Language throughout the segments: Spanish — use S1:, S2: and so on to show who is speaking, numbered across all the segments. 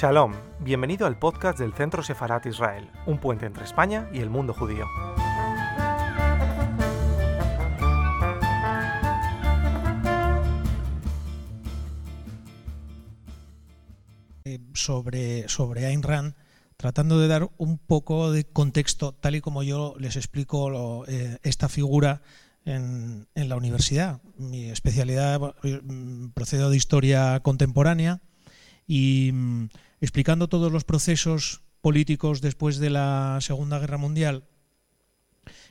S1: Shalom, bienvenido al podcast del Centro Sefarat Israel, un puente entre España y el mundo judío.
S2: Eh, sobre, sobre Ayn Rand, tratando de dar un poco de contexto, tal y como yo les explico eh, esta figura en, en, la universidad. Mi especialidad, mm, procedo de historia contemporánea y mm, explicando todos los procesos políticos después de la Segunda Guerra Mundial,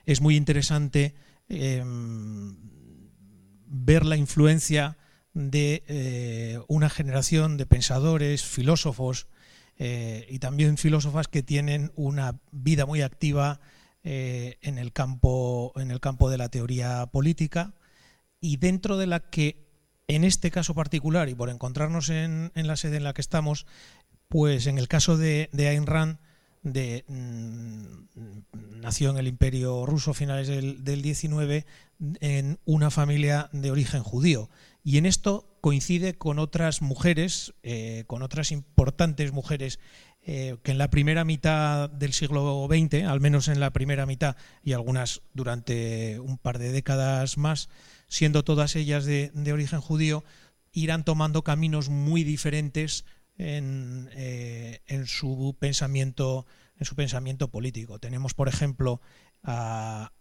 S2: es muy interesante eh, ver la influencia de eh, una generación de pensadores, filósofos eh, y también filósofas que tienen una vida muy activa eh, en, el campo, en el campo de la teoría política. Y dentro de la que en este caso particular y por encontrarnos en, en la sede en la que estamos, pues en el caso de, Ayn Rand, mm, nació en el imperio ruso a finales del, del 19 en una familia de origen judío. Y en esto coincide con otras mujeres, eh, con otras importantes mujeres eh, que en la primera mitad del siglo XX, al menos en la primera mitad y algunas durante un par de décadas más, siendo todas ellas de origen judío, irán tomando caminos muy diferentes en, eh, en, su pensamiento en su pensamiento político. Tenemos, por ejemplo, a,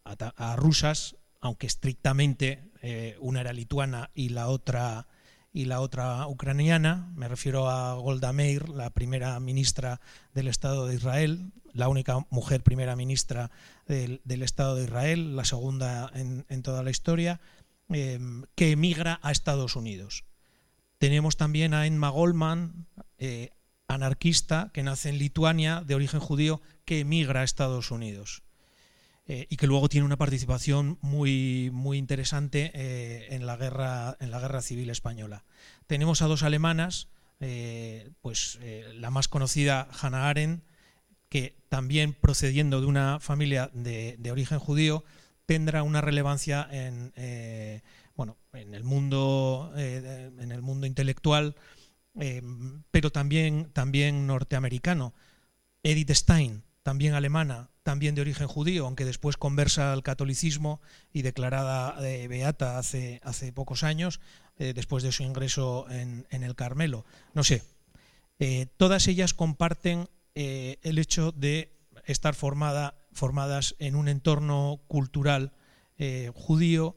S2: rusas, aunque estrictamente eh, una era lituana y la otra y la otra ucraniana, me refiero a Golda Meir, la primera ministra del Estado de Israel, la única mujer primera ministra del, Estado de Israel, la segunda en, en toda la historia, eh, que emigra a Estados Unidos. Tenemos también a Emma Goldman, eh, anarquista, que nace en Lituania, de origen judío, que emigra a Estados Unidos. Eh, y que luego tiene una participación muy, muy interesante eh, en, la guerra, en la guerra civil española. Tenemos a dos alemanas, pues la más conocida, Hannah Arendt, que también procediendo de una familia de, de origen judío, tendrá una relevancia en, bueno, en, el, mundo, en el mundo intelectual, pero también, también norteamericano. Edith Stein, también alemana, también de origen judío, aunque después conversa al catolicismo y declarada eh, beata hace, hace pocos años, eh, después de su ingreso en, en, el Carmelo. No sé, eh, todas ellas comparten el hecho de estar formada, formadas en un entorno cultural judío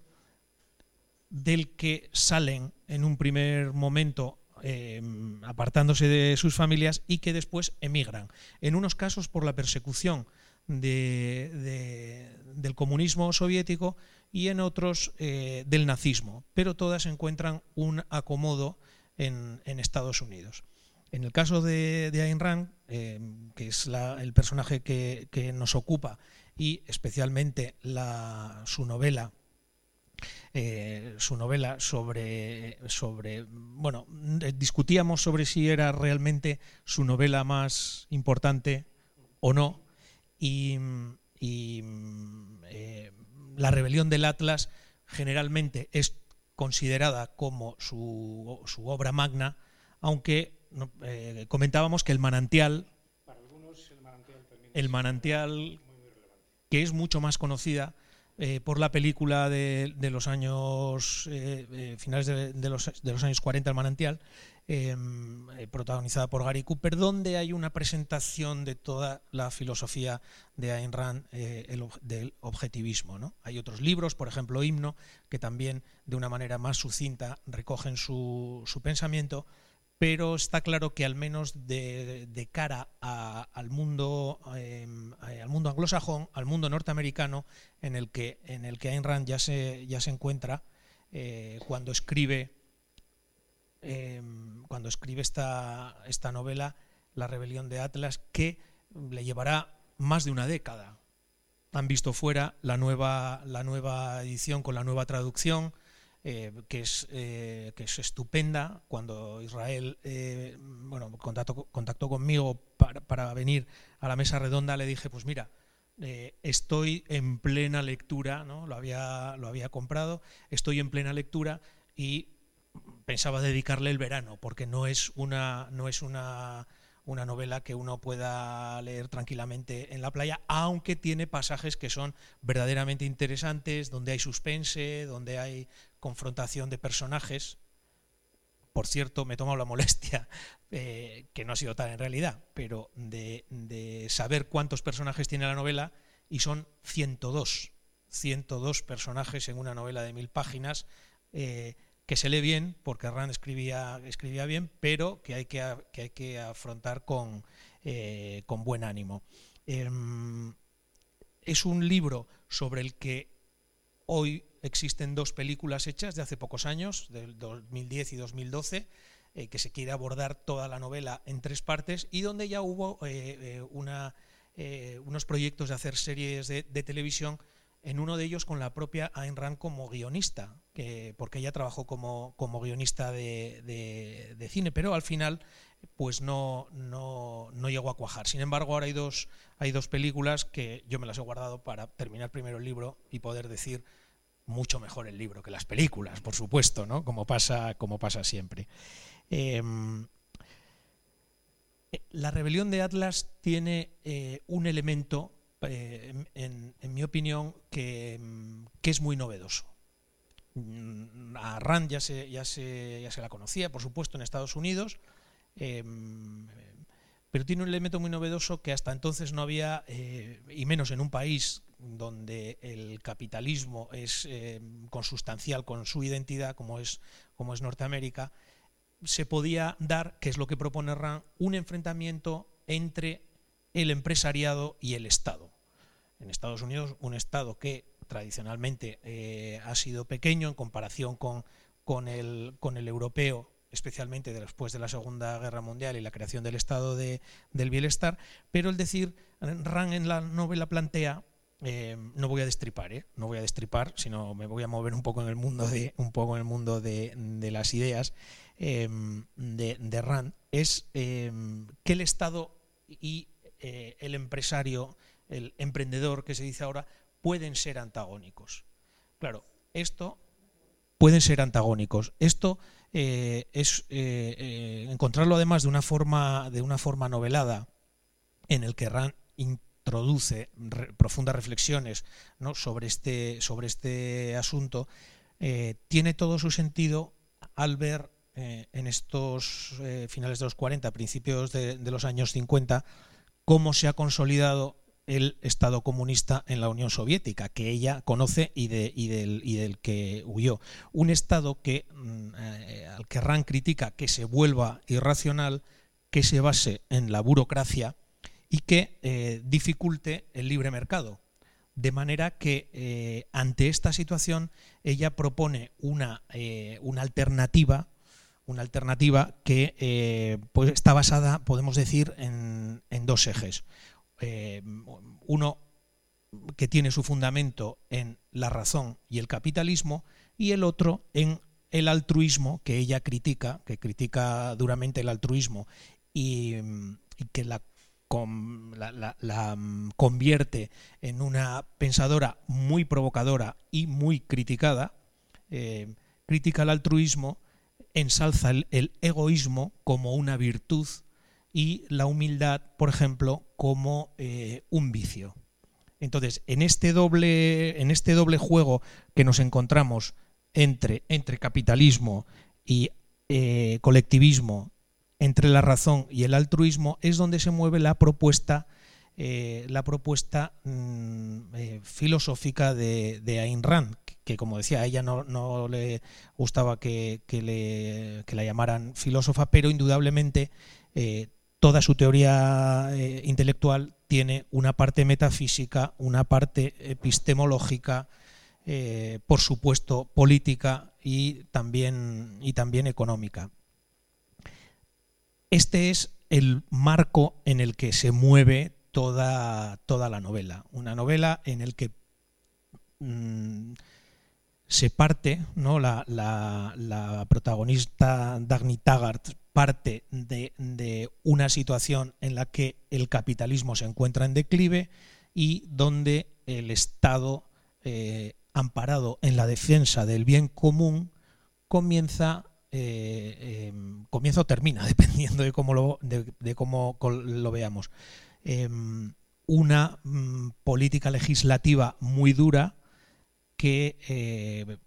S2: del que salen en un primer momento eh, apartándose de sus familias y que después emigran. En unos casos por la persecución de, de, del comunismo soviético y en otros eh, del nazismo, pero todas encuentran un acomodo en, Estados Unidos. En el caso de, de Ayn Rand, eh, que es el personaje que, nos ocupa y especialmente su novela eh, su novela sobre, sobre, bueno, discutíamos sobre si era realmente su novela más importante o no, y, y eh, La rebelión del Atlas generalmente es considerada como su, su obra magna, aunque eh, comentábamos que el manantial,
S3: Para algunos, el manantial,
S2: el manantial que es mucho más conocida, eh, por la película de, los años eh, eh, finales de, los, de, los, años 40, El Manantial, em, protagonizada por Gary Cooper, donde hay una presentación de toda la filosofía de Ayn Rand el, del objetivismo. Hay otros libros, por ejemplo, Himno, que también de una manera más sucinta recogen su, su pensamiento, pero está claro que al menos de, cara al mundo eh, al mundo anglosajón, al mundo norteamericano, en el que en el que Ayn Rand ya se ya se encuentra eh, cuando escribe eh, cuando escribe esta esta novela La rebelión de Atlas que le llevará más de una década. Han visto fuera la nueva la nueva edición con la nueva traducción eh, que, es, eh, que es estupenda. Cuando Israel eh, bueno, contactó, contactó conmigo para, para, venir a la mesa redonda, le dije, pues mira, estoy en plena lectura, ¿no? lo, había, lo había comprado, estoy en plena lectura y pensaba dedicarle el verano, porque no es una, no es una, una novela que uno pueda leer tranquilamente en la playa, aunque tiene pasajes que son verdaderamente interesantes, donde hay suspense, donde hay confrontación de personajes. Por cierto, me he tomado la molestia, eh, que no ha sido tal en realidad, pero de, saber cuántos personajes tiene la novela y son 102. 102 personajes en una novela de mil páginas. Eh, que se lee bien, porque Rand escribía, escribía bien, pero que hay que, hay que afrontar con, eh, con buen ánimo. Em, es un libro sobre el que hoy existen dos películas hechas de hace pocos años, del 2010 y 2012, eh, que se quiere abordar toda la novela en tres partes y donde ya hubo eh, una, unos proyectos de hacer series de, televisión en uno de ellos con la propia Ayn Rand como guionista, que, porque ella trabajó como, guionista de, de, cine, pero al final pues no, no, no, llegó a cuajar. Sin embargo, ahora hay dos, hay dos películas que yo me las he guardado para terminar primero el libro y poder decir mucho mejor el libro que las películas, por supuesto, ¿no? como, pasa, como pasa siempre. Em, la rebelión de Atlas tiene eh, un elemento eh, en, mi opinión, que, es muy novedoso. Mm, a Rand ya se, ya, se, ya se la conocía, por supuesto, en Estados Unidos, em, pero tiene un elemento muy novedoso que hasta entonces no había, eh, y menos en un país donde el capitalismo es em, consustancial con su identidad, como es, Norteamérica, se podía dar, que es lo que propone Rand, un enfrentamiento entre el empresariado y el Estado. En Estados Unidos, un Estado que tradicionalmente eh, ha sido pequeño en comparación con, con, el, con europeo, especialmente después de la Segunda Guerra Mundial y la creación del Estado de, del Bienestar, pero el decir, Rand en la novela plantea eh, no voy a destripar, ¿eh? no voy a destripar, sino me voy a mover un poco en el mundo de, un poco en el mundo de, las ideas de, de, Rand, es que el Estado y el empresario el emprendedor que se dice ahora, pueden ser antagónicos. Claro, esto pueden ser antagónicos. Esto eh, es eh, eh, encontrarlo además de una forma, de una forma novelada, en el que Rand introduce profundas reflexiones sobre, este, sobre este asunto, tiene todo su sentido al ver en estos finales de los 40, principios de, los años 50, cómo se ha consolidado el Estado comunista en la Unión Soviética, que ella conoce y, de, y, del, que huyó. Un Estado que, mm, eh, al que Rand critica que se vuelva irracional, que se base en la burocracia y que eh, dificulte el libre mercado. De manera que eh, ante esta situación ella propone una, una alternativa una alternativa que pues está basada, podemos decir, en, en dos ejes. Eh, uno que tiene su fundamento en la razón y el capitalismo, y el otro en el altruismo que ella critica, que critica duramente el altruismo y, que la, la, convierte en una pensadora muy provocadora y muy criticada, eh, critica el altruismo, ensalza el egoísmo como una virtud y la humildad, por ejemplo, como eh, un vicio. Entonces, en este doble, en este doble juego que nos encontramos entre, entre capitalismo y eh, colectivismo, entre la razón y el altruismo, es donde se mueve la propuesta, eh, la propuesta mm, filosófica de, de, Ayn Rand, que, como decía, a ella no, le gustaba que, la llamaran filósofa, pero indudablemente toda su teoría eh, intelectual tiene una parte metafísica, una parte epistemológica, eh, por supuesto política y también, y también económica. Este es el marco en el que se mueve toda, toda la novela. Una novela en el que mm, se parte, ¿no? la, protagonista Dagny Taggart parte de, una situación en la que el capitalismo se encuentra en declive y donde el Estado, eh, amparado en la defensa del bien común, comienza eh, em, comienza o termina, dependiendo de cómo lo, veamos. Em, una mm, política legislativa muy dura que eh,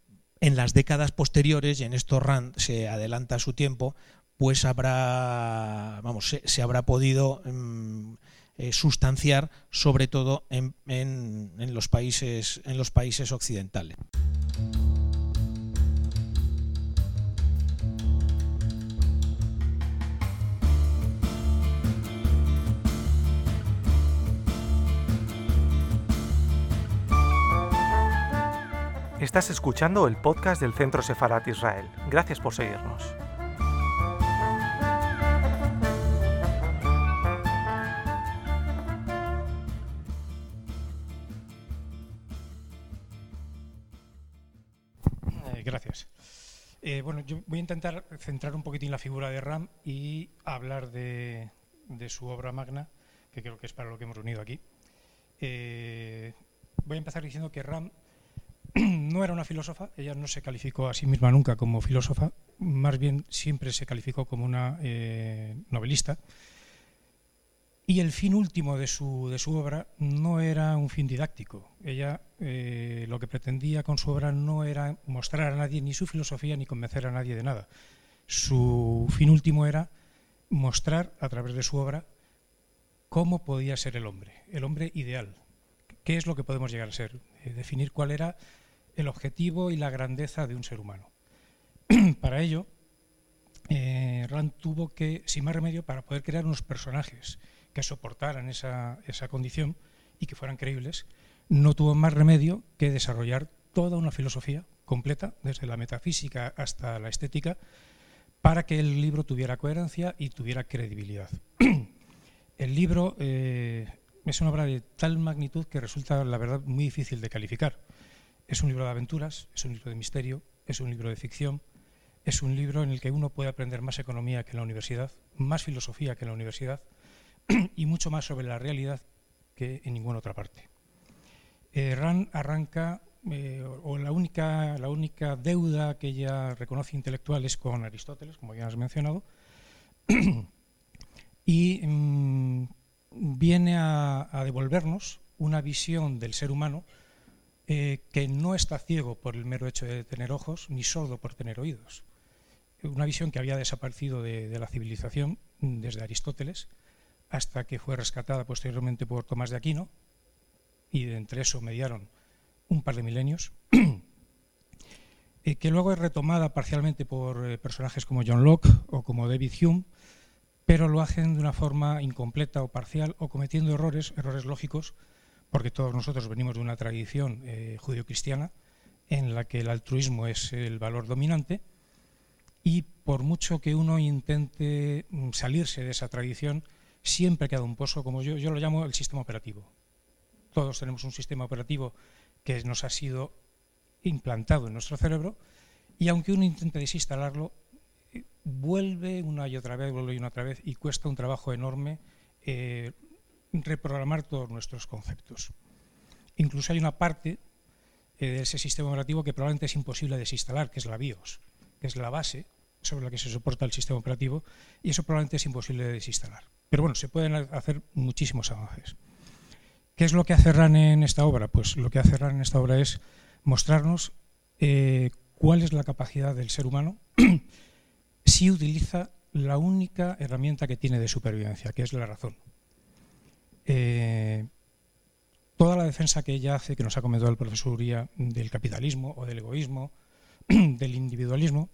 S2: en las décadas posteriores, y en esto Rand se adelanta su tiempo, pues habrá, vamos, se, habrá podido mm, eh, sustanciar sobre todo en los países occidentales.
S1: Estás escuchando el podcast del Centro Sefarat Israel. Gracias por seguirnos.
S3: Eh, gracias. Eh, bueno, yo voy a intentar centrar un poquitín la figura de Ram y hablar de, su obra magna, que creo que es para lo que hemos reunido aquí. Eh, voy a empezar diciendo que Ram no era una filósofa, ella no se calificó a sí misma nunca como filósofa, más bien siempre se calificó como una eh, novelista. Y el fin último de su, de su, obra no era un fin didáctico. Ella eh, lo que pretendía con su obra no era mostrar a nadie ni su filosofía ni convencer a nadie de nada. Su fin último era mostrar a través de su obra cómo podía ser el hombre, el hombre ideal. ¿Qué es lo que podemos llegar a ser? Eh, definir cuál era el objetivo y la grandeza de un ser humano. para ello, eh, Rand tuvo que, sin más remedio, para poder crear unos personajes que soportaran esa, esa condición y que fueran creíbles, no tuvo más remedio que desarrollar toda una filosofía completa, desde la metafísica hasta la estética, para que el libro tuviera coherencia y tuviera credibilidad. el libro eh, es una obra de tal magnitud que resulta, la verdad, muy difícil de calificar. Es un libro de aventuras, es un libro de misterio, es un libro de ficción, es un libro en el que uno puede aprender más economía que en la universidad, más filosofía que en la universidad y mucho más sobre la realidad que en ninguna otra parte. Eh, Ran arranca, eh, o la única, la única deuda que ella reconoce intelectual es con Aristóteles, como ya has mencionado, y mm, viene a devolvernos una visión del ser humano eh, que no está ciego por el mero hecho de tener ojos, ni sordo por tener oídos. Una visión que había desaparecido de, la civilización desde Aristóteles hasta que fue rescatada posteriormente por Tomás de Aquino, y entre eso mediaron un par de milenios, eh, que luego es retomada parcialmente por eh, personajes como John Locke o como David Hume, pero lo hacen de una forma incompleta o parcial o cometiendo errores, errores lógicos, porque todos nosotros venimos de una tradición eh, judio-cristiana en la que el altruismo es el valor dominante y por mucho que uno intente mm, salirse de esa tradición, siempre queda un pozo, como yo, yo lo llamo el sistema operativo. Todos tenemos un sistema operativo que nos ha sido implantado en nuestro cerebro y aunque uno intente desinstalarlo, eh, vuelve una y otra vez, vuelve una y otra vez y cuesta un trabajo enorme eh, reprogramar todos nuestros conceptos. Incluso hay una parte eh, de ese sistema operativo que probablemente es imposible desinstalar, que es la BIOS, que es la base sobre la que se soporta el sistema operativo, y eso probablemente es imposible de desinstalar. Pero bueno, se pueden hacer muchísimos avances. ¿Qué es lo que hace RAN en esta obra? Pues lo que hace RAN en esta obra es mostrarnos eh, cuál es la capacidad del ser humano si utiliza la única herramienta que tiene de supervivencia, que es la razón. Eh, toda la defensa que ella hace, que nos ha comentado el profesor Uría, del capitalismo o del egoísmo, del individualismo,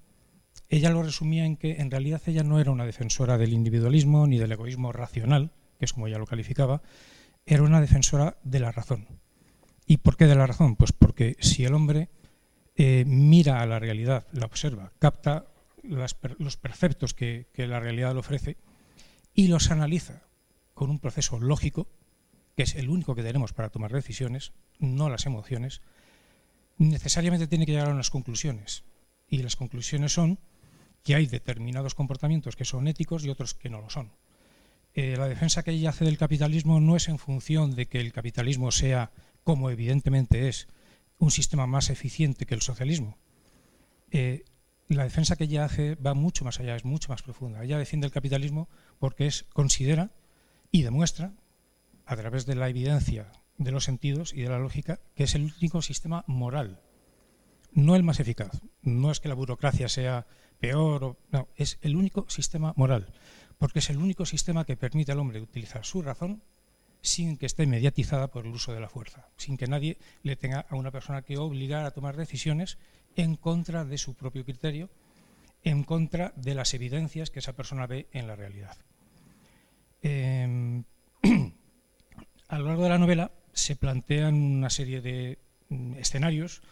S3: ella lo resumía en que en realidad ella no era una defensora del individualismo ni del egoísmo racional, que es como ella lo calificaba, era una defensora de la razón. ¿Y por qué de la razón? Pues porque si el hombre eh, mira a la realidad, la observa, capta los preceptos que la realidad le ofrece y los analiza con un proceso lógico, que es el único que tenemos para tomar decisiones, no las emociones, necesariamente tiene que llegar a unas conclusiones. Y las conclusiones son que hay determinados comportamientos que son éticos y otros que no lo son. Eh, la defensa que ella hace del capitalismo no es en función de que el capitalismo sea, como evidentemente es, un sistema más eficiente que el socialismo, eh, la defensa que ella hace va mucho más allá, es mucho más profunda. Ella defiende el capitalismo porque es, considera y demuestra, a través de la evidencia de los sentidos y de la lógica, que es el único sistema moral, no el más eficaz. No es que la burocracia sea peor, o, no, es el único sistema moral, porque es el único sistema que permite al hombre utilizar su razón sin que esté mediatizada por el uso de la fuerza, sin que nadie le tenga a una persona que obligar a tomar decisiones en contra de su propio criterio, en contra de las evidencias que esa persona ve en la realidad. Em, a lo largo de la novela se plantean una serie de mm, escenarios,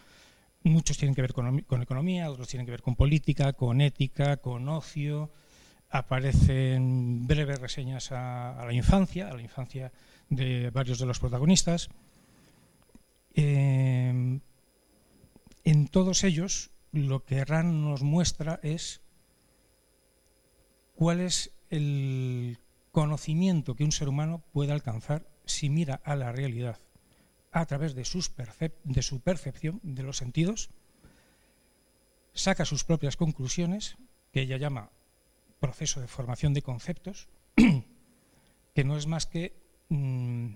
S3: muchos tienen que ver con, economía, otros tienen que ver con política, con ética, con ocio, aparecen breves reseñas a, la infancia, a la infancia de varios de los protagonistas. Em, en todos ellos lo que RAN nos muestra es cuál es el conocimiento que un ser humano puede alcanzar si mira a la realidad a través de, su percepción de los sentidos, saca sus propias conclusiones, que ella llama proceso de formación de conceptos, que no es más que mm,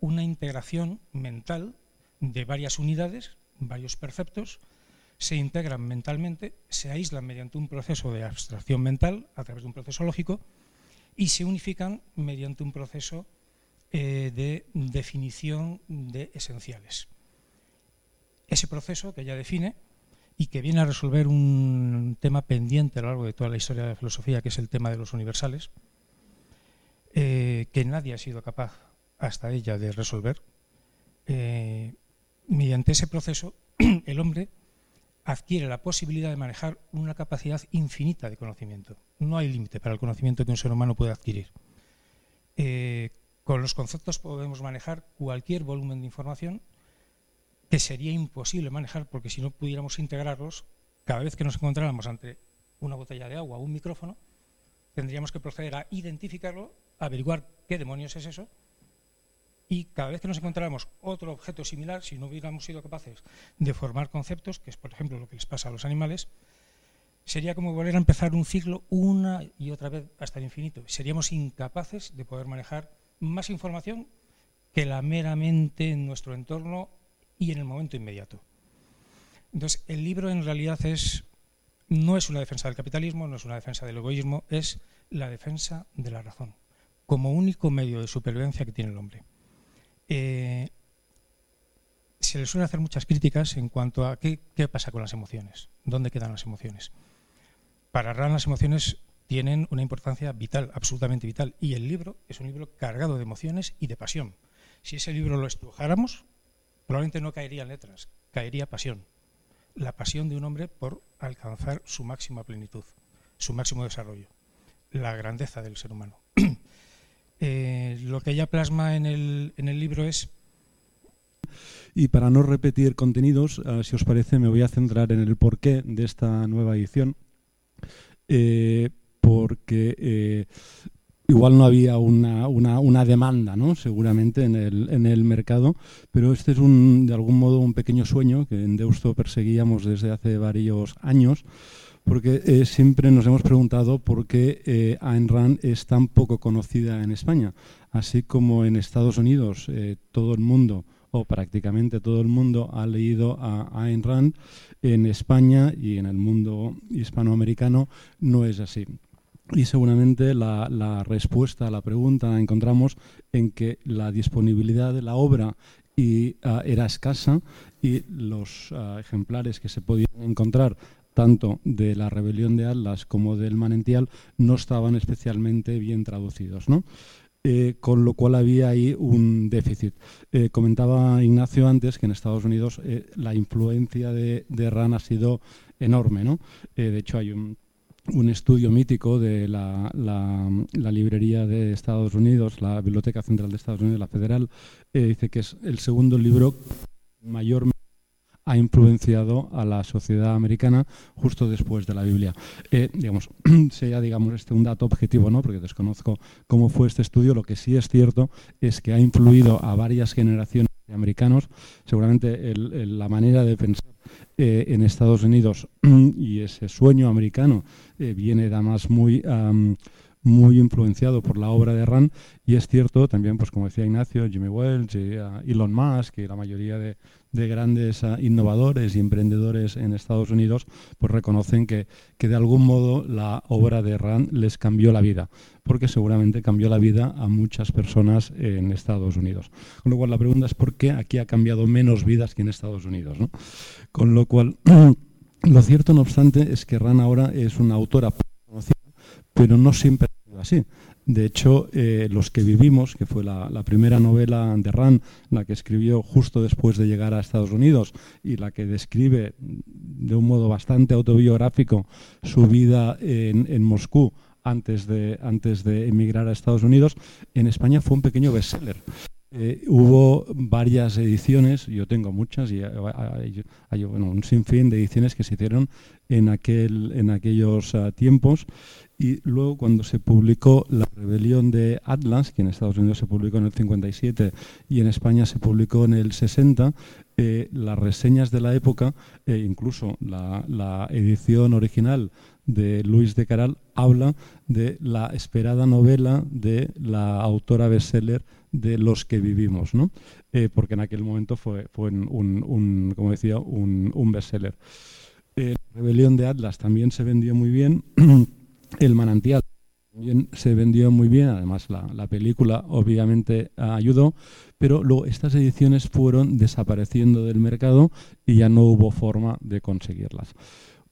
S3: una integración mental de varias unidades, varios perceptos, se integran mentalmente, se aíslan mediante un proceso de abstracción mental, a través de un proceso lógico, y se unifican mediante un proceso eh, de definición de esenciales. Ese proceso que ella define y que viene a resolver un tema pendiente a lo largo de toda la historia de la filosofía, que es el tema de los universales, eh, que nadie ha sido capaz hasta ella de resolver, eh, mediante ese proceso el hombre adquiere la posibilidad de manejar una capacidad infinita de conocimiento. No hay límite para el conocimiento que un ser humano puede adquirir. Eh, con los conceptos podemos manejar cualquier volumen de información que sería imposible manejar porque si no pudiéramos integrarlos, cada vez que nos encontráramos ante una botella de agua o un micrófono, tendríamos que proceder a identificarlo, averiguar qué demonios es eso y cada vez que nos encontráramos otro objeto similar, si no hubiéramos sido capaces de formar conceptos, que es por ejemplo lo que les pasa a los animales, sería como volver a empezar un ciclo una y otra vez hasta el infinito. Seríamos incapaces de poder manejar más información que la meramente en nuestro entorno y en el momento inmediato. Entonces, el libro en realidad es, no es una defensa del capitalismo, no es una defensa del egoísmo, es la defensa de la razón, como único medio de supervivencia que tiene el hombre. Eh, se le suele hacer muchas críticas en cuanto a qué, pasa con las emociones, dónde quedan las emociones. Para Rand las emociones tienen una importancia vital, absolutamente vital, y el libro es un libro cargado de emociones y de pasión. Si ese libro lo estrujáramos, probablemente no caería en letras, caería pasión. La pasión de un hombre por alcanzar su máxima plenitud, su máximo desarrollo, la grandeza del ser humano. Eh, lo que ella plasma en el, en el libro es...
S4: Y para no repetir contenidos, ah, si os parece, me voy a centrar en el porqué de esta nueva edición. Eh, porque eh, igual no había una, una, una, demanda, ¿no? seguramente, en el, en el mercado, pero este es un, de algún modo un pequeño sueño que en Deusto perseguíamos desde hace varios años porque eh, siempre nos hemos preguntado por qué eh, Ayn Rand es tan poco conocida en España. Así como en Estados Unidos eh, todo el mundo, o prácticamente todo el mundo, ha leído a Ayn Rand, en España y en el mundo hispanoamericano no es así. Y seguramente la, respuesta a la pregunta la encontramos en que la disponibilidad de la obra ah, era escasa y los ah, ejemplares que se podían encontrar tanto de la rebelión de Atlas como del manantial, no estaban especialmente bien traducidos. Eh, con lo cual había ahí un déficit. Eh, comentaba Ignacio antes que en Estados Unidos eh, la influencia de, de, RAN ha sido enorme. ¿no? de hecho, hay un, un estudio mítico de la, la, librería de Estados Unidos, la Biblioteca Central de Estados Unidos, la Federal, dice que es el segundo libro mayor ha influenciado a la sociedad americana justo después de la Biblia. Eh, digamos, sea digamos este un dato objetivo, ¿no? Porque desconozco cómo fue este estudio. Lo que sí es cierto es que ha influido a varias generaciones americanos. Seguramente la manera de pensar eh, en Estados Unidos y ese sueño americano eh, viene además muy muy influenciado por la obra de Rand y es cierto también, pues como decía Ignacio, Jimmy Wells, uh, Elon Musk y la mayoría de, grandes uh, innovadores y emprendedores en Estados Unidos, pues reconocen que, que de algún modo la obra de Rand les cambió la vida, porque seguramente cambió la vida a muchas personas en Estados Unidos. Con lo cual la pregunta es por qué aquí ha cambiado menos vidas que en Estados Unidos. Con lo cual, lo cierto no obstante es que Rand ahora es una autora conocida pero no siempre ha sido así. De hecho, eh, Los que vivimos, que fue la, primera novela de Rand, la que escribió justo después de llegar a Estados Unidos y la que describe de un modo bastante autobiográfico su vida en, Moscú antes de, antes de emigrar a Estados Unidos, en España fue un pequeño bestseller. Eh, hubo varias ediciones, yo tengo muchas, y hay, un sinfín de ediciones que se hicieron en, aquel, en aquellos ah, tiempos y luego cuando se publicó La rebelión de Atlas, que en Estados Unidos se publicó en el 57 y en España se publicó en el 60, eh, las reseñas de la época, e incluso la, edición original de Luis de Caral, habla de la esperada novela de la autora bestseller de Los que vivimos, ¿no? Eh, porque en aquel momento fue, un, como decía, un bestseller. la rebelión de Atlas también se vendió muy bien. El manantial también se vendió muy bien, además la, película obviamente ayudó, pero luego estas ediciones fueron desapareciendo del mercado y ya no hubo forma de conseguirlas.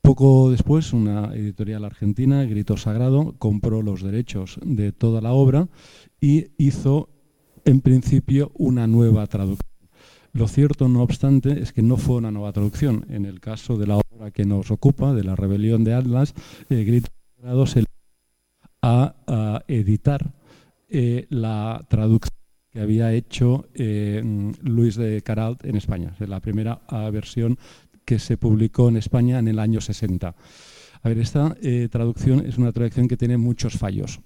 S4: Poco después, una editorial argentina, Grito Sagrado, compró los derechos de toda la obra y hizo, en principio, una nueva traducción. Lo cierto, no obstante, es que no fue una nueva traducción. En el caso de la obra que nos ocupa, de la rebelión de Atlas, eh, Grito a, editar eh, la traducción que había hecho eh, Luis de Caralt en España, la primera versión que se publicó en España en el año 60. A ver, esta eh, traducción es una traducción que tiene muchos fallos.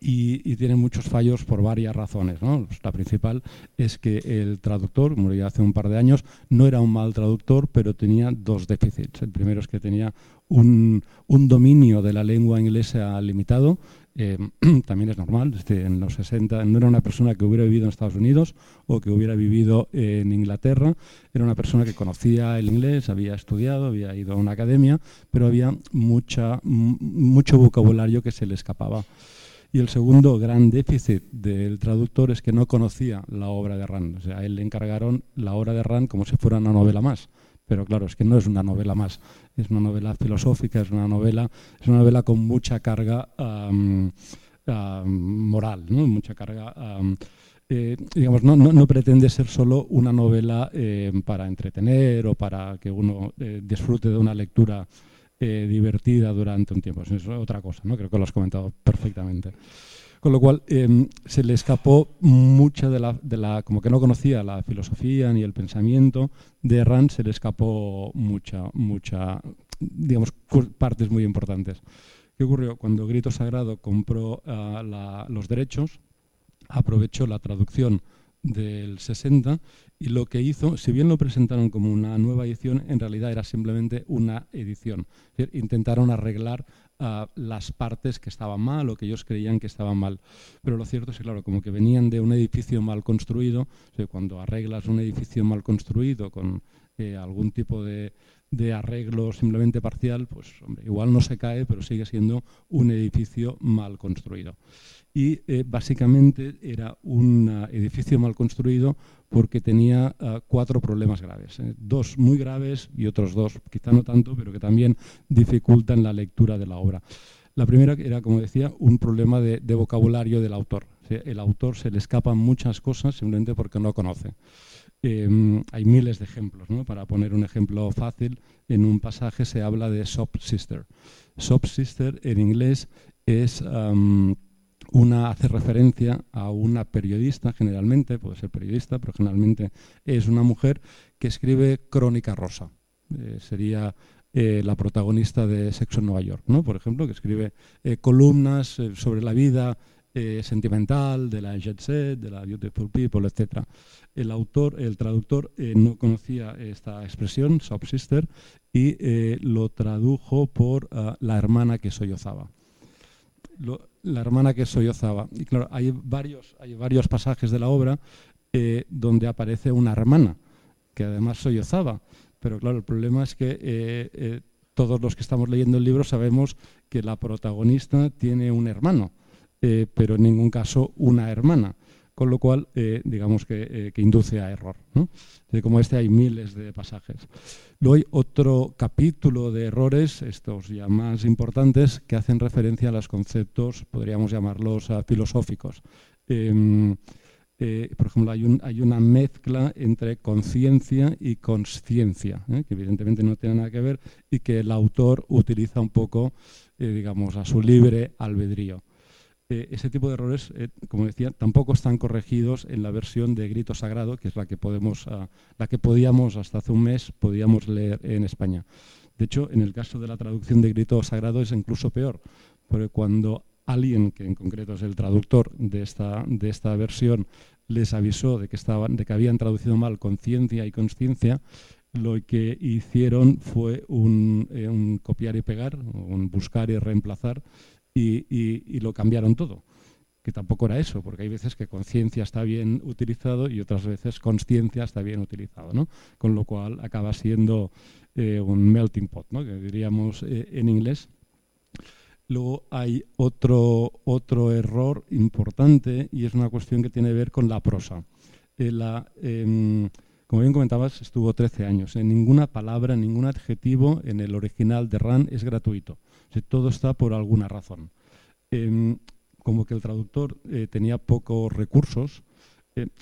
S4: Y, tiene muchos fallos por varias razones. La principal es que el traductor, murió hace un par de años, no era un mal traductor, pero tenía dos déficits. El primero es que tenía un, dominio de la lengua inglesa limitado. Eh, también es normal, en los 60 no era una persona que hubiera vivido en Estados Unidos o que hubiera vivido en Inglaterra, era una persona que conocía el inglés, había estudiado, había ido a una academia, pero había mucho vocabulario que se le escapaba. Y el segundo gran déficit del traductor es que no conocía la obra de Rand. O sea, a él le encargaron la obra de Rand como si fuera una novela más. Pero claro, es que no es una novela más, es una novela filosófica, es una novela, es una novela con mucha carga moral, ¿no? mucha carga. Eh, digamos, no, no, pretende ser solo una novela eh, para entretener o para que uno eh, disfrute de una lectura divertida durante un tiempo. Es otra cosa, ¿no? creo que lo has comentado perfectamente. Con lo cual em, se le escapó mucha de la, de la, como que no conocía la filosofía ni el pensamiento de Rand, se le escapó mucha, mucha, digamos, partes muy importantes. ¿Qué ocurrió? Cuando Grito Sagrado compró ah, los derechos, aprovechó la traducción del 60 y lo que hizo, si bien lo presentaron como una nueva edición, en realidad era simplemente una edición. intentaron arreglar las partes que estaban mal o que ellos creían que estaban mal. Pero lo cierto es que, claro, como que venían de un edificio mal construido, cuando arreglas un edificio mal construido con eh, algún tipo de, arreglo simplemente parcial, pues hombre, igual no se cae, pero sigue siendo un edificio mal construido. Y eh, básicamente era un edificio mal construido porque tenía ah, cuatro problemas graves, eh, dos muy graves y otros dos, quizá no tanto, pero que también dificultan la lectura de la obra. La primera era, como decía, un problema de, vocabulario del autor. El autor se le escapan muchas cosas simplemente porque no conoce. Em, hay miles de ejemplos. ¿no? Para poner un ejemplo fácil, en un pasaje se habla de soap sister. Soap sister en inglés es una hace referencia a una periodista, generalmente, puede ser periodista, pero generalmente es una mujer que escribe crónica rosa. Eh, sería eh, la protagonista de Sexo en Nueva York, ¿no? por ejemplo, que escribe eh, columnas sobre la vida sentimental, de la jet set, de la beautiful people, etc. El autor, el traductor, no conocía esta expresión, sob sister, y lo tradujo por ah, la hermana que sollozaba. Lo, la hermana que sollozaba. Y claro, hay varios, hay varios pasajes de la obra donde aparece una hermana que además sollozaba. Pero claro, el problema es que todos los que estamos leyendo el libro sabemos que la protagonista tiene un hermano, eh, pero en ningún caso una hermana, con lo cual eh, digamos eh, que, induce a error. como este hay miles de pasajes. Luego hay otro capítulo de errores, estos ya más importantes, que hacen referencia a los conceptos, podríamos llamarlos filosóficos. Em, eh, por ejemplo, hay, una mezcla entre conciencia y consciencia, que evidentemente no tiene nada que ver y que el autor utiliza un poco, digamos, a su libre albedrío. Ese tipo de errores, como decía, tampoco están corregidos en la versión de Grito Sagrado, que es la que, podemos, ah, la que podíamos hasta hace un mes podíamos leer en España. De hecho, en el caso de la traducción de Grito Sagrado es incluso peor, porque cuando alguien, que en concreto es el traductor de esta, de esta versión, les avisó de que, estaban, de que habían traducido mal conciencia y consciencia, lo que hicieron fue un, eh, copiar y pegar, un buscar y reemplazar, y, lo cambiaron todo. Que tampoco era eso, porque hay veces que conciencia está bien utilizado y otras veces consciencia está bien utilizado, ¿no? Con lo cual acaba siendo eh, un melting pot, ¿no? que diríamos eh, en inglés. Luego hay otro, otro error importante y es una cuestión que tiene que ver con la prosa. Eh, em, como bien comentabas, estuvo 13 años. En ninguna palabra, ningún adjetivo en el original de RAN es gratuito. Todo está por alguna razón. Em, como que el traductor eh, tenía pocos recursos,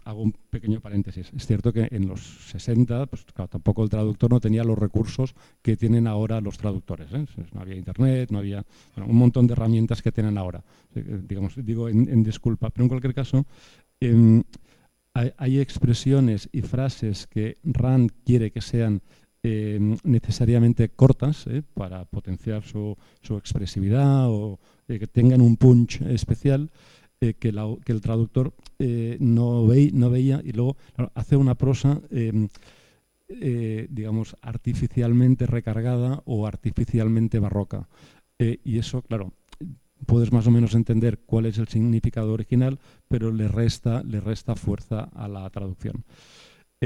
S4: hago un pequeño paréntesis. Es cierto que en los 60, pues tampoco el traductor no tenía los recursos que tienen ahora los traductores. ¿eh? No había internet, no había un montón de herramientas que tienen ahora. Eh, digamos, digo en, disculpa, pero en cualquier caso, em, hay, expresiones y frases que Rand quiere que sean em, necesariamente cortas ¿eh? para potenciar su, expresividad o que tengan un punch especial eh, que, el traductor eh, no, no, veía y luego hace una prosa, em, eh, digamos, artificialmente recargada o artificialmente barroca. y eso, claro, puedes más o menos entender cuál es el significado original, pero le resta, le resta fuerza a la traducción.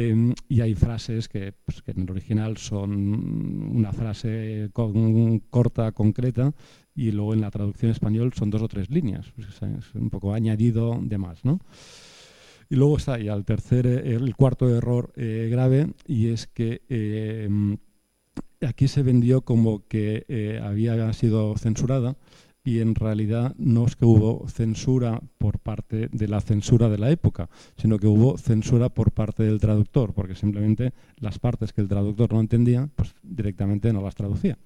S4: Em, y hay frases pues, que, en el original son una frase corta, concreta, y luego en la traducción español son dos o tres líneas. Pues, es un poco añadido de más. ¿no? Y luego está ya el tercer, eh, el cuarto error eh, grave, y es que em, aquí se vendió como que eh, había sido censurada y en realidad no es que hubo censura por parte de la censura de la época, sino que hubo censura por parte del traductor, porque simplemente las partes que el traductor no entendía, pues directamente no las traducía.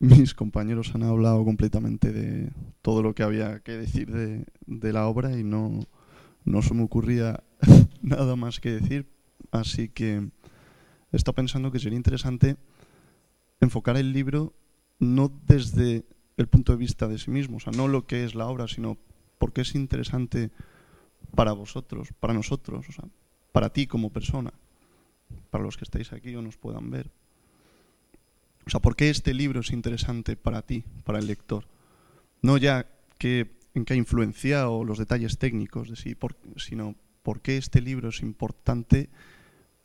S5: Mis compañeros han hablado completamente de todo lo que había que decir de, la obra y no, no se me ocurría nada más que decir, así que estado pensando que sería interesante enfocar el libro no desde el punto de vista de sí mismo, o sea, no lo que es la obra, sino por qué es interesante para vosotros, para nosotros, o sea, para ti como persona, para los que estáis aquí o nos puedan ver. O sea, ¿por qué este libro es interesante para ti, para el lector? No ya que, en qué ha influenciado los detalles técnicos de sí, sino por qué este libro es importante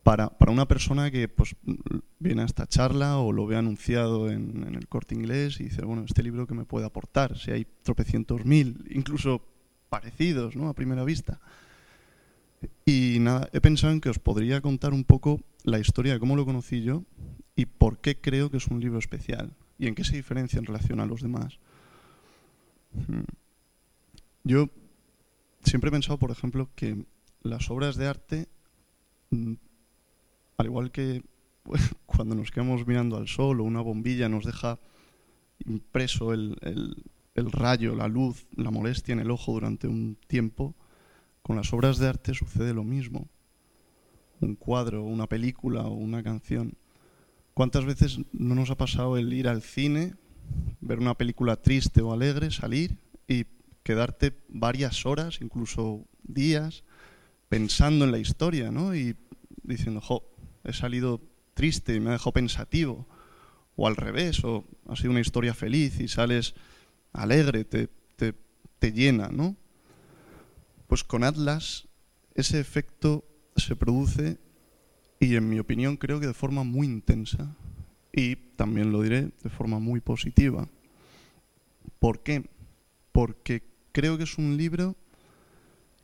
S5: para, para, una persona que pues, viene a esta charla o lo ve anunciado en, el corte inglés y dice, bueno, este libro que me puede aportar, si hay tropecientos mil, incluso parecidos ¿no? a primera vista. Y nada, he pensado en que os podría contar un poco la historia de cómo lo conocí yo y por qué creo que es un libro especial y en qué se diferencia en relación a los demás. Hmm. Yo siempre he pensado, por ejemplo, que las obras de arte mm, al igual que cuando nos quedamos mirando al sol o una bombilla nos deja impreso el, rayo, la luz, la molestia en el ojo durante un tiempo, con las obras de arte sucede lo mismo. Un cuadro, una película o una canción. ¿Cuántas veces no nos ha pasado el ir al cine, ver una película triste o alegre, salir y quedarte varias horas, incluso días, pensando en la historia, ¿no? Y diciendo, jo, he salido triste y me ha dejado pensativo. O al revés, o ha sido una historia feliz y sales alegre, te, te, te llena, ¿no? Pues con Atlas ese efecto se produce y en mi opinión creo que de forma muy intensa y también lo diré de forma muy positiva. ¿Por qué? Porque creo que es un libro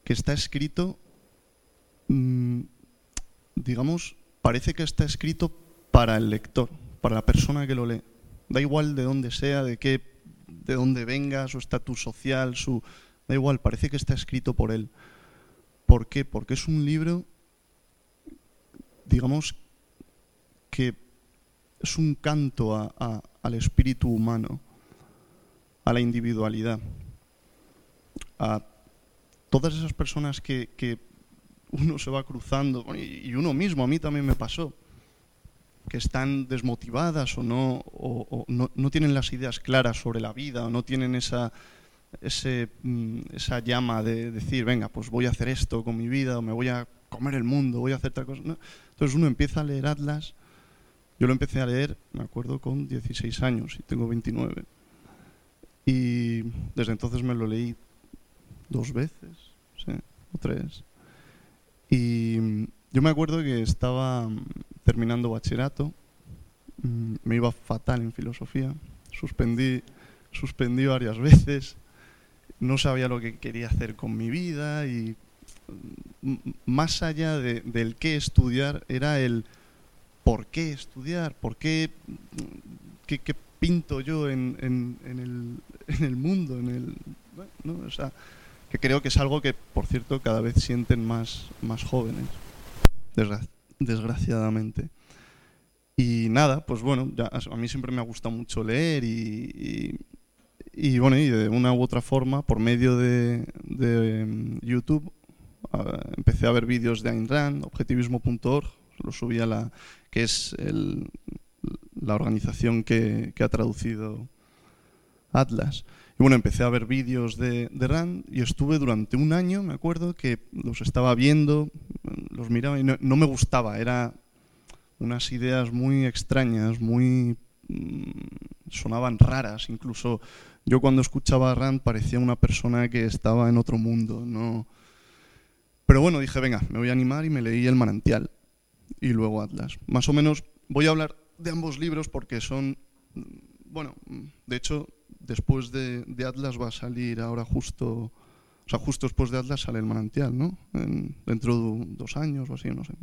S5: que está escrito, mmm, digamos, parece que está escrito para el lector, para la persona que lo lee. Da igual de dónde sea, de qué, de dónde venga, su estatus social, su da igual, parece que está escrito por él. ¿Por qué? Porque es un libro, digamos, que es un canto al espíritu humano, a la individualidad, a todas esas personas que uno se va cruzando, y uno mismo, a mí también me pasó, que están desmotivadas o no, o, no, no, tienen las ideas claras sobre la vida, o no tienen esa, ese, mm, esa llama de decir, venga, pues voy a hacer esto con mi vida, o me voy a comer el mundo, voy a hacer tal cosa. ¿no? Entonces uno empieza a leer Atlas, yo lo empecé a leer, me acuerdo, con 16 años y tengo 29. Y desde entonces me lo leí dos veces, o tres. Y yo me acuerdo que estaba terminando bachillerato, mm, me iba fatal en filosofía, suspendí, suspendí varias veces, no sabía lo que quería hacer con mi vida y mm, más allá de, del qué estudiar era el por qué estudiar, por qué, qué, qué pinto yo en, en, en, el, en, el, mundo, en el, ¿no? o sea, que creo que es algo que, por cierto, cada vez sienten más, más jóvenes, desgra desgraciadamente. Y nada, pues bueno, ya, a mí siempre me ha gustado mucho leer y, y, bueno, y de una u otra forma, por medio de, um, YouTube, uh, empecé a ver vídeos de Ayn Rand, objetivismo.org, lo subí a la, que es el, la organización que, que ha traducido Atlas. Y bueno, empecé a ver vídeos de, de, Rand y estuve durante un año, me acuerdo, que los estaba viendo, los miraba y no, me gustaba. Era unas ideas muy extrañas, muy... Mmm, sonaban raras. Incluso yo cuando escuchaba a Rand parecía una persona que estaba en otro mundo. No... Pero bueno, dije, venga, me voy a animar y me leí El manantial y luego Atlas. Más o menos voy a hablar de ambos libros porque son... Bueno, de hecho, después de, de, Atlas va a salir ahora justo, o sea, justo después de Atlas sale el manantial, ¿no? En, dentro de dos años o así, no sé.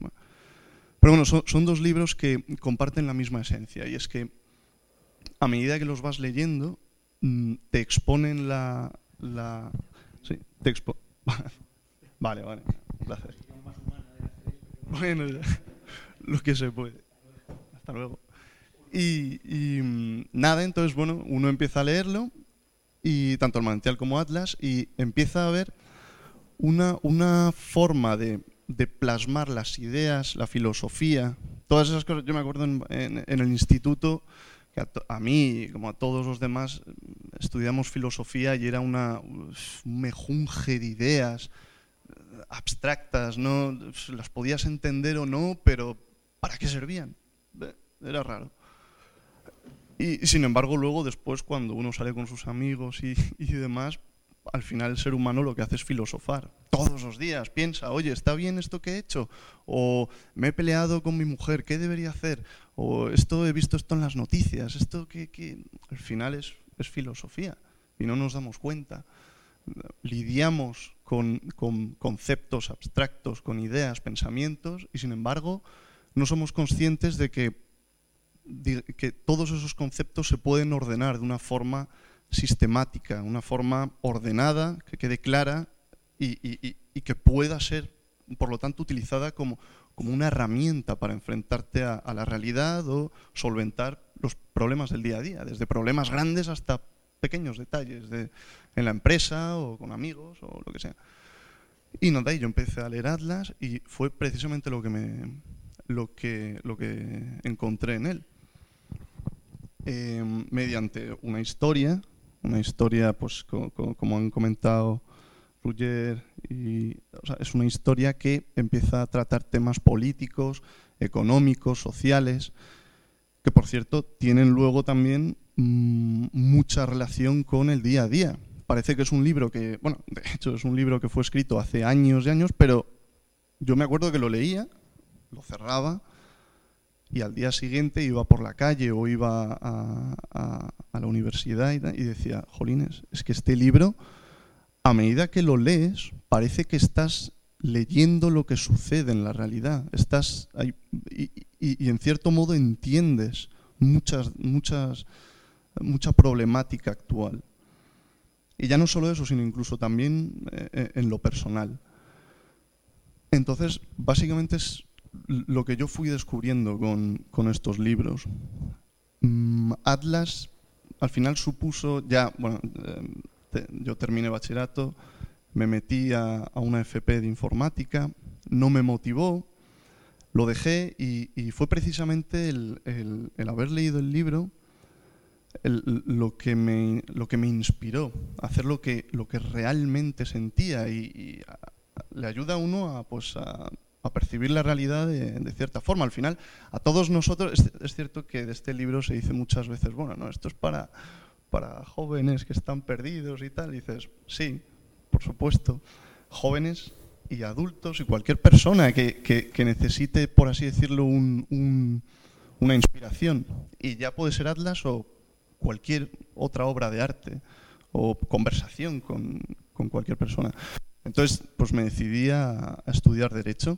S5: Pero bueno, son, son, dos libros que comparten la misma esencia y es que a medida que los vas leyendo mm, te exponen la, la sí, te expo vale, vale, gracias. Bueno, ya, lo que se puede. Hasta luego. Y, y, nada, entonces, bueno, uno empieza a leerlo, y tanto el manantial como Atlas, y empieza a ver una, una forma de, de, plasmar las ideas, la filosofía, todas esas cosas. Yo me acuerdo en, en, el instituto que a, a, mí, como a todos los demás, estudiamos filosofía y era una, un mejunje de ideas abstractas, ¿no? Las podías entender o no, pero ¿para qué servían? Era raro. Y sin embargo, luego después, cuando uno sale con sus amigos y, y, demás, al final el ser humano lo que hace es filosofar. Todos los días piensa, oye, ¿está bien esto que he hecho? O me he peleado con mi mujer, ¿qué debería hacer? O esto he visto esto en las noticias, esto que, que... al final es, es filosofía y no nos damos cuenta. Lidiamos con, con conceptos abstractos, con ideas, pensamientos, y sin embargo no somos conscientes de que que todos esos conceptos se pueden ordenar de una forma sistemática, una forma ordenada, que quede clara y, y, y que pueda ser, por lo tanto, utilizada como, como una herramienta para enfrentarte a, la realidad o solventar los problemas del día a día, desde problemas grandes hasta pequeños detalles de, en la empresa o con amigos o lo que sea. Y nada, yo empecé a leer Atlas y fue precisamente lo que me lo que, lo que encontré en él eh, mediante una historia, una historia, pues como han comentado Ruger, y, es una historia que empieza a tratar temas políticos, económicos, sociales, que por cierto tienen luego también mm, mucha relación con el día a día. Parece que es un libro que, bueno, de hecho es un libro que fue escrito hace años y años, pero yo me acuerdo que lo leía, lo cerraba y al día siguiente iba por la calle o iba a, la universidad y, decía, jolines, es que este libro, a medida que lo lees, parece que estás leyendo lo que sucede en la realidad. Estás y, en cierto modo entiendes muchas, muchas, mucha problemática actual. Y ya no solo eso, sino incluso también eh, eh, en lo personal. Entonces, básicamente es lo que yo fui descubriendo con, estos libros. Mm, Atlas al final supuso ya, bueno, eh, yo terminé bachillerato, me metí a, una FP de informática, no me motivó, lo dejé y, fue precisamente el, haber leído el libro lo, que me, lo que me inspiró a hacer lo que, lo que realmente sentía y, le ayuda a uno a, pues, a, percibir la realidad de, cierta forma. Al final, a todos nosotros, es, cierto que de este libro se dice muchas veces, bueno, no, esto es para, para jóvenes que están perdidos y tal. Y dices, sí, por supuesto, jóvenes y adultos y cualquier persona que, necesite, por así decirlo, una inspiración. Y ya puede ser Atlas o cualquier otra obra de arte o conversación con, cualquier persona. Entonces, pues me decidí a, estudiar Derecho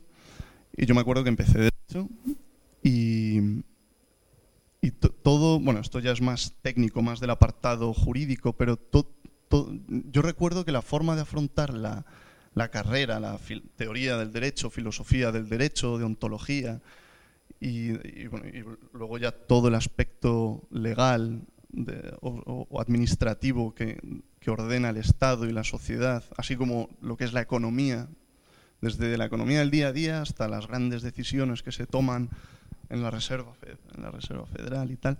S5: y yo me acuerdo que empecé Derecho y, y todo, bueno, esto ya es más técnico, más del apartado jurídico, pero yo recuerdo que la forma de afrontar la, carrera, la teoría del derecho, filosofía del derecho, de ontología, y, luego ya todo el aspecto legal o, administrativo que, que, ordena el Estado y la sociedad, así como lo que es la economía, desde la economía del día a día hasta las grandes decisiones que se toman en la Reserva, en la Reserva Federal y tal.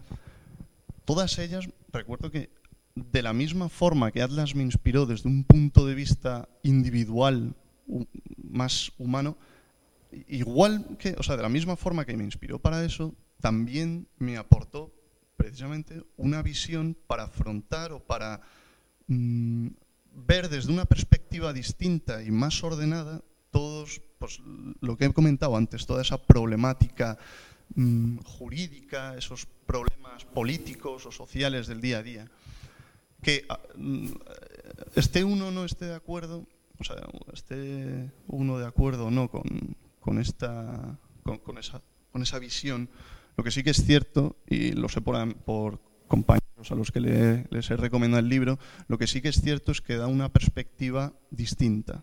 S5: Todas ellas, recuerdo que de la misma forma que Atlas me inspiró desde un punto de vista individual, más humano, igual que, o sea, de la misma forma que me inspiró para eso, también me aportó precisamente una visión para afrontar o para mm, ver desde una perspectiva distinta y más ordenada todos, pues lo que he comentado antes, toda esa problemática Mm, jurídica, esos problemas políticos o sociales del día a día. Que ah, mm, esté uno no esté de acuerdo, o sea, esté uno de acuerdo o no con, esta, con, esa, con esa visión, lo que sí que es cierto, y lo sé por, por compañeros a los que les he recomendado el libro, lo que sí que es cierto es que da una perspectiva distinta.